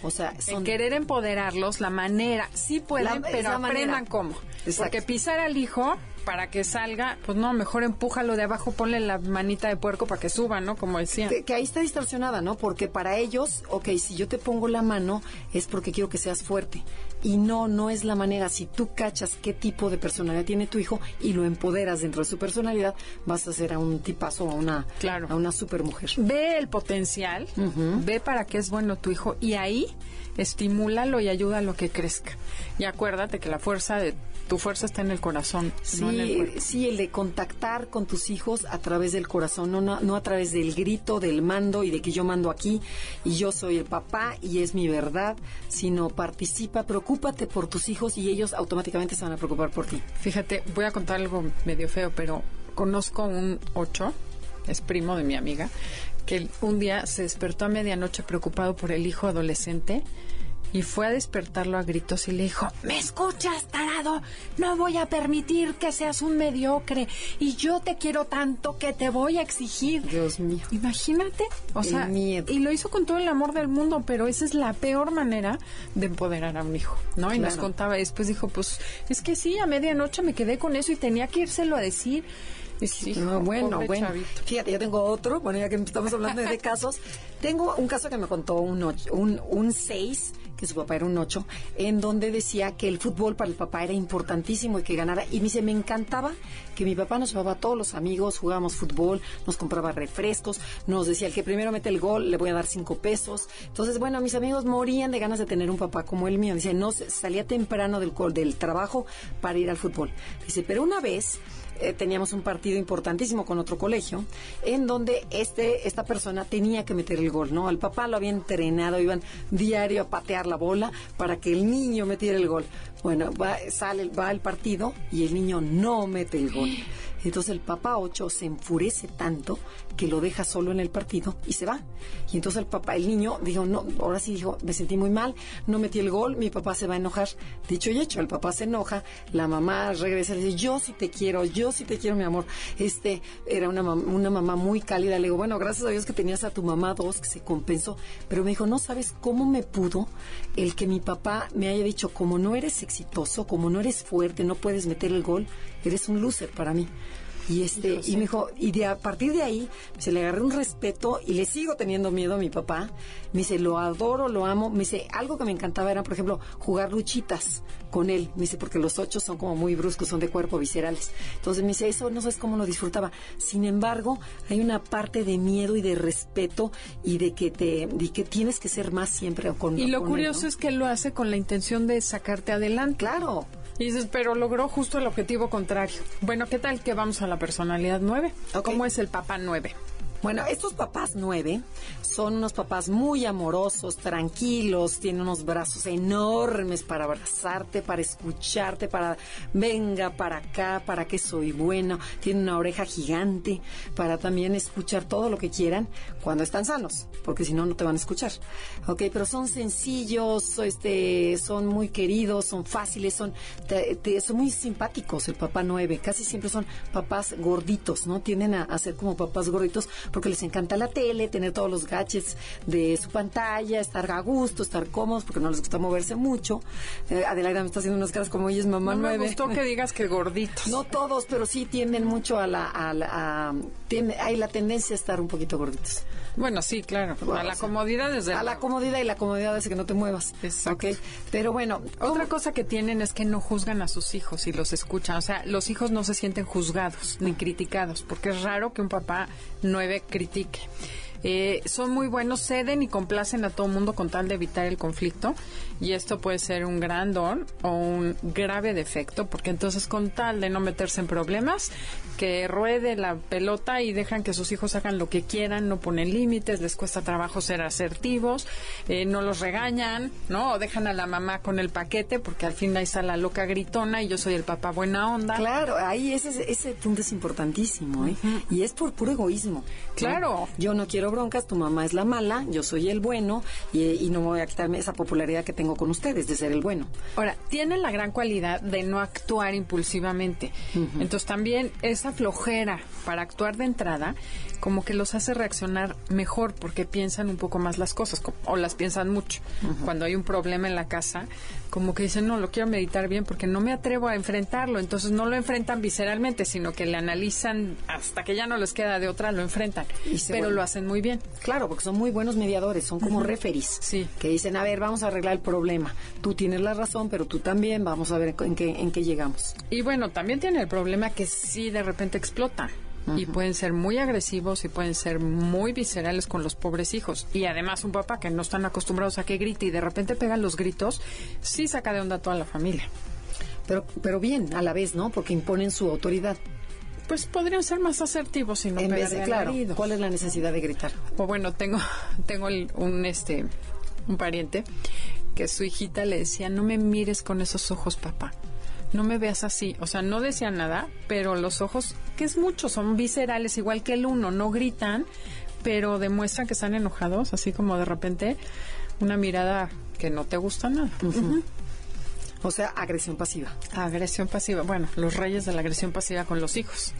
S1: O sea,
S2: El
S1: son...
S2: querer empoderarlos, la manera, sí pueden,
S1: La-
S2: pero aprendan
S1: manera.
S2: cómo.
S1: Exacto.
S2: Porque pisar al hijo para que salga, pues no, mejor empújalo de abajo, ponle la manita de puerco para que suba, ¿no? Como decía.
S1: Que, que ahí está distorsionada, ¿no? Porque para ellos, ok, si yo te pongo la mano es porque quiero que seas fuerte. Y no, no es la manera. Si tú cachas qué tipo de personalidad tiene tu hijo y lo empoderas dentro de su personalidad, vas a ser a un tipazo a una,
S2: Claro.
S1: a una supermujer.
S2: Ve el potencial, ve para qué es bueno tu hijo y ahí estimúlalo y ayuda a lo que crezca. Y acuérdate que la fuerza de tu fuerza está en el corazón, no en el
S1: Sí, sí, el de contactar con tus hijos a través del corazón, no, no, no a través del grito, del mando y de que yo mando aquí y yo soy el papá y es mi verdad, sino participa, preocúpate por tus hijos y ellos automáticamente se van a preocupar por ti.
S2: Fíjate, voy a contar algo medio feo, pero conozco un ocho, es primo de mi amiga, que un día se despertó a medianoche preocupado por el hijo adolescente y fue a despertarlo a gritos y le dijo, ¿me escuchas, tarado? No voy a permitir que seas un mediocre y yo te quiero tanto que te voy a exigir.
S1: Dios mío.
S2: Imagínate, o
S1: El
S2: sea,
S1: miedo.
S2: y lo hizo con todo el amor del mundo, pero esa es la peor manera de empoderar a un hijo, ¿no? Y nos contaba, y después dijo, pues, es que sí, a medianoche me quedé con eso y tenía que írselo a decir. Y sí,
S1: No, bueno, bueno.
S2: chavito.
S1: Fíjate, yo tengo otro, bueno, ya que estamos hablando de casos, tengo un caso que me contó un ocho, un, un seis, que su papá era un ocho, en donde decía que el fútbol para el papá era importantísimo y que ganara. Y me dice, me encantaba que mi papá nos llevaba a todos los amigos, jugábamos fútbol, nos compraba refrescos, nos decía, el que primero mete el gol, le voy a dar cinco pesos. Entonces, bueno, mis amigos morían de ganas de tener un papá como el mío. Dice, no, salía temprano del, del trabajo para ir al fútbol. Dice, pero una vez eh, teníamos un partido importantísimo con otro colegio, en donde este, esta persona tenía que meter el gol, ¿no? El papá lo había entrenado, iban diario a patear la bola para que el niño metiera el gol. Bueno, va, sale, va el partido y el niño no mete el gol. Entonces el papá 8 se enfurece tanto que lo deja solo en el partido y se va. Y entonces el papá, el niño, dijo, no, ahora sí dijo, me sentí muy mal, no metí el gol, mi papá se va a enojar. Dicho y hecho, el papá se enoja, la mamá regresa y dice, yo sí te quiero, yo sí te quiero, mi amor. Este, era una, una mamá muy cálida. Le digo, bueno, gracias a Dios que tenías a tu mamá dos, que se compensó. Pero me dijo, no sabes cómo me pudo el que mi papá me haya dicho, como no eres exitoso, como no eres fuerte, no puedes meter el gol, eres un loser para mí. Y este, y me dijo, y de a partir de ahí se le agarré un respeto y le sigo teniendo miedo a mi papá. Me dice, lo adoro, lo amo. Me dice, algo que me encantaba era, por ejemplo, jugar luchitas con él. Me dice, porque los ocho son como muy bruscos, son de cuerpo, viscerales. Entonces me dice, eso no sabes cómo lo disfrutaba. Sin embargo, hay una parte de miedo y de respeto y de que te, de que tienes que ser más siempre con
S2: Y lo
S1: con él,
S2: curioso
S1: ¿no?
S2: es que lo hace con la intención de sacarte adelante.
S1: Claro.
S2: Y dices, pero logró justo el objetivo contrario. Bueno, ¿qué tal que vamos a la personalidad 9?
S1: Ok.
S2: ¿Cómo es el papá 9?
S1: Bueno, estos papás nueve son unos papás muy amorosos, tranquilos, tienen unos brazos enormes para abrazarte, para escucharte, para venga para acá, para que soy bueno, tienen una oreja gigante para también escuchar todo lo que quieran cuando están sanos, porque si no no te van a escuchar. Ok, pero son sencillos, este, son muy queridos, son fáciles, son, te- son muy simpáticos el papá nueve, casi siempre son papás gorditos, ¿no? Tienden a, a ser como papás gorditos porque les encanta la tele, tener todos los gadgets de su pantalla, estar a gusto, estar cómodos, porque no les gusta moverse mucho. Eh, Adelaida me está haciendo unas caras como ella es mamá
S2: No me gustó que digas que gorditos.
S1: No todos, pero sí tienden mucho a la... A la- a- tiende- hay la tendencia a estar un poquito gorditos.
S2: Bueno, sí, claro. A la comodidad desde
S1: A la comodidad y la comodidad hace que no te muevas.
S2: Exacto.
S1: Pero bueno,
S2: Otra cosa que tienen es que no juzgan a sus hijos y los escuchan. O sea, los hijos no se sienten juzgados ni criticados, porque es raro que un papá nueve critique. Eh, son muy buenos, ceden y complacen a todo mundo con tal de evitar el conflicto. Y esto puede ser un gran don o un grave defecto, porque entonces con tal de no meterse en problemas, que ruede la pelota y dejan que sus hijos hagan lo que quieran, no ponen límites, les cuesta trabajo ser asertivos, eh, no los regañan, ¿no? O dejan a la mamá con el paquete, porque al fin ahí está la loca gritona y yo soy el papá buena onda.
S1: Claro, ahí ese, ese punto es importantísimo, ¿eh? Y es por puro egoísmo. ¿no?
S2: Claro.
S1: Yo no quiero broncas, tu mamá es la mala, yo soy el bueno y, y no voy a quitarme esa popularidad que tengo con ustedes de ser el bueno.
S2: Ahora, tienen la gran cualidad de no actuar impulsivamente. Entonces también esa flojera para actuar de entrada como que los hace reaccionar mejor porque piensan un poco más las cosas co- o las piensan mucho. Cuando hay un problema en la casa, como que dicen, no, lo quiero meditar bien porque no me atrevo a enfrentarlo. Entonces no lo enfrentan visceralmente, sino que le analizan hasta que ya no les queda de otra, lo enfrentan.
S1: Y
S2: Pero
S1: vuelve-
S2: lo hacen muy bien.
S1: Claro, porque son muy buenos mediadores, son como referís.
S2: Sí.
S1: Que dicen, a ver, vamos a arreglar el problema. Tú tienes la razón, pero tú también, vamos a ver en qué, en qué llegamos.
S2: Y bueno, también tiene el problema que sí de repente explotan. Y pueden ser muy agresivos y pueden ser muy viscerales con los pobres hijos. Y además un papá que no están acostumbrados a que grite y de repente pegan los gritos, sí saca de onda a toda la familia.
S1: Pero, pero bien, a la vez, ¿no? Porque imponen su autoridad.
S2: Pues podrían ser más asertivos y no
S1: en vez de, claro. ¿cuál es la necesidad de gritar?
S2: O bueno, tengo, tengo el- un este un pariente que su hijita le decía, no me mires con esos ojos, papá. No me veas así. O sea, no decía nada, pero los ojos, que es mucho, son viscerales, igual que el uno, no gritan, pero demuestran que están enojados, así como de repente una mirada que no te gusta nada.
S1: O sea, agresión pasiva.
S2: Agresión pasiva. Bueno, los reyes de la agresión pasiva con los hijos.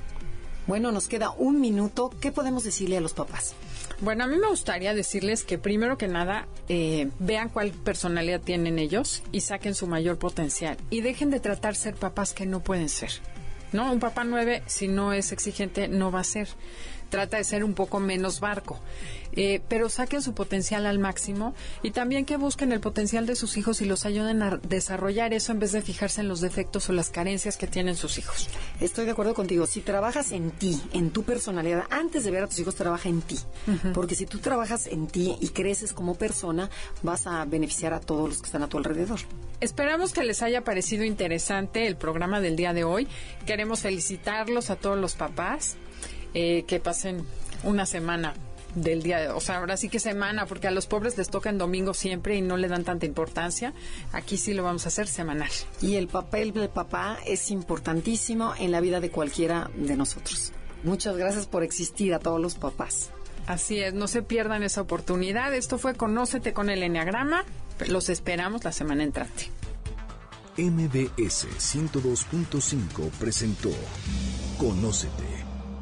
S1: Bueno, nos queda un minuto. ¿Qué podemos decirle a los papás?
S2: Bueno, a mí me gustaría decirles que primero que nada eh, vean cuál personalidad tienen ellos y saquen su mayor potencial y dejen de tratar ser papás que no pueden ser. ¿No? Un papá nueve, si no es exigente, no va a ser. Trata de ser un poco menos barco. Eh, pero saquen su potencial al máximo y también que busquen el potencial de sus hijos y los ayuden a desarrollar eso en vez de fijarse en los defectos o las carencias que tienen sus hijos.
S1: Estoy de acuerdo contigo. Si trabajas en ti, en tu personalidad, antes de ver a tus hijos, trabaja en ti. Porque si tú trabajas en ti y creces como persona, vas a beneficiar a todos los que están a tu alrededor.
S2: Esperamos que les haya parecido interesante el programa del día de hoy. Queremos felicitarlos a todos los papás, eh, que pasen una semana del día de, o sea, ahora sí que semana, porque a los pobres les toca en domingo siempre y no le dan tanta importancia. Aquí sí lo vamos a hacer semanal.
S1: Y el papel del papá es importantísimo en la vida de cualquiera de nosotros. Muchas gracias por existir a todos los papás.
S2: Así es, no se pierdan esa oportunidad. Esto fue Conócete con el Enneagrama. Los esperamos la semana entrante.
S4: MBS 102.5 presentó Conócete.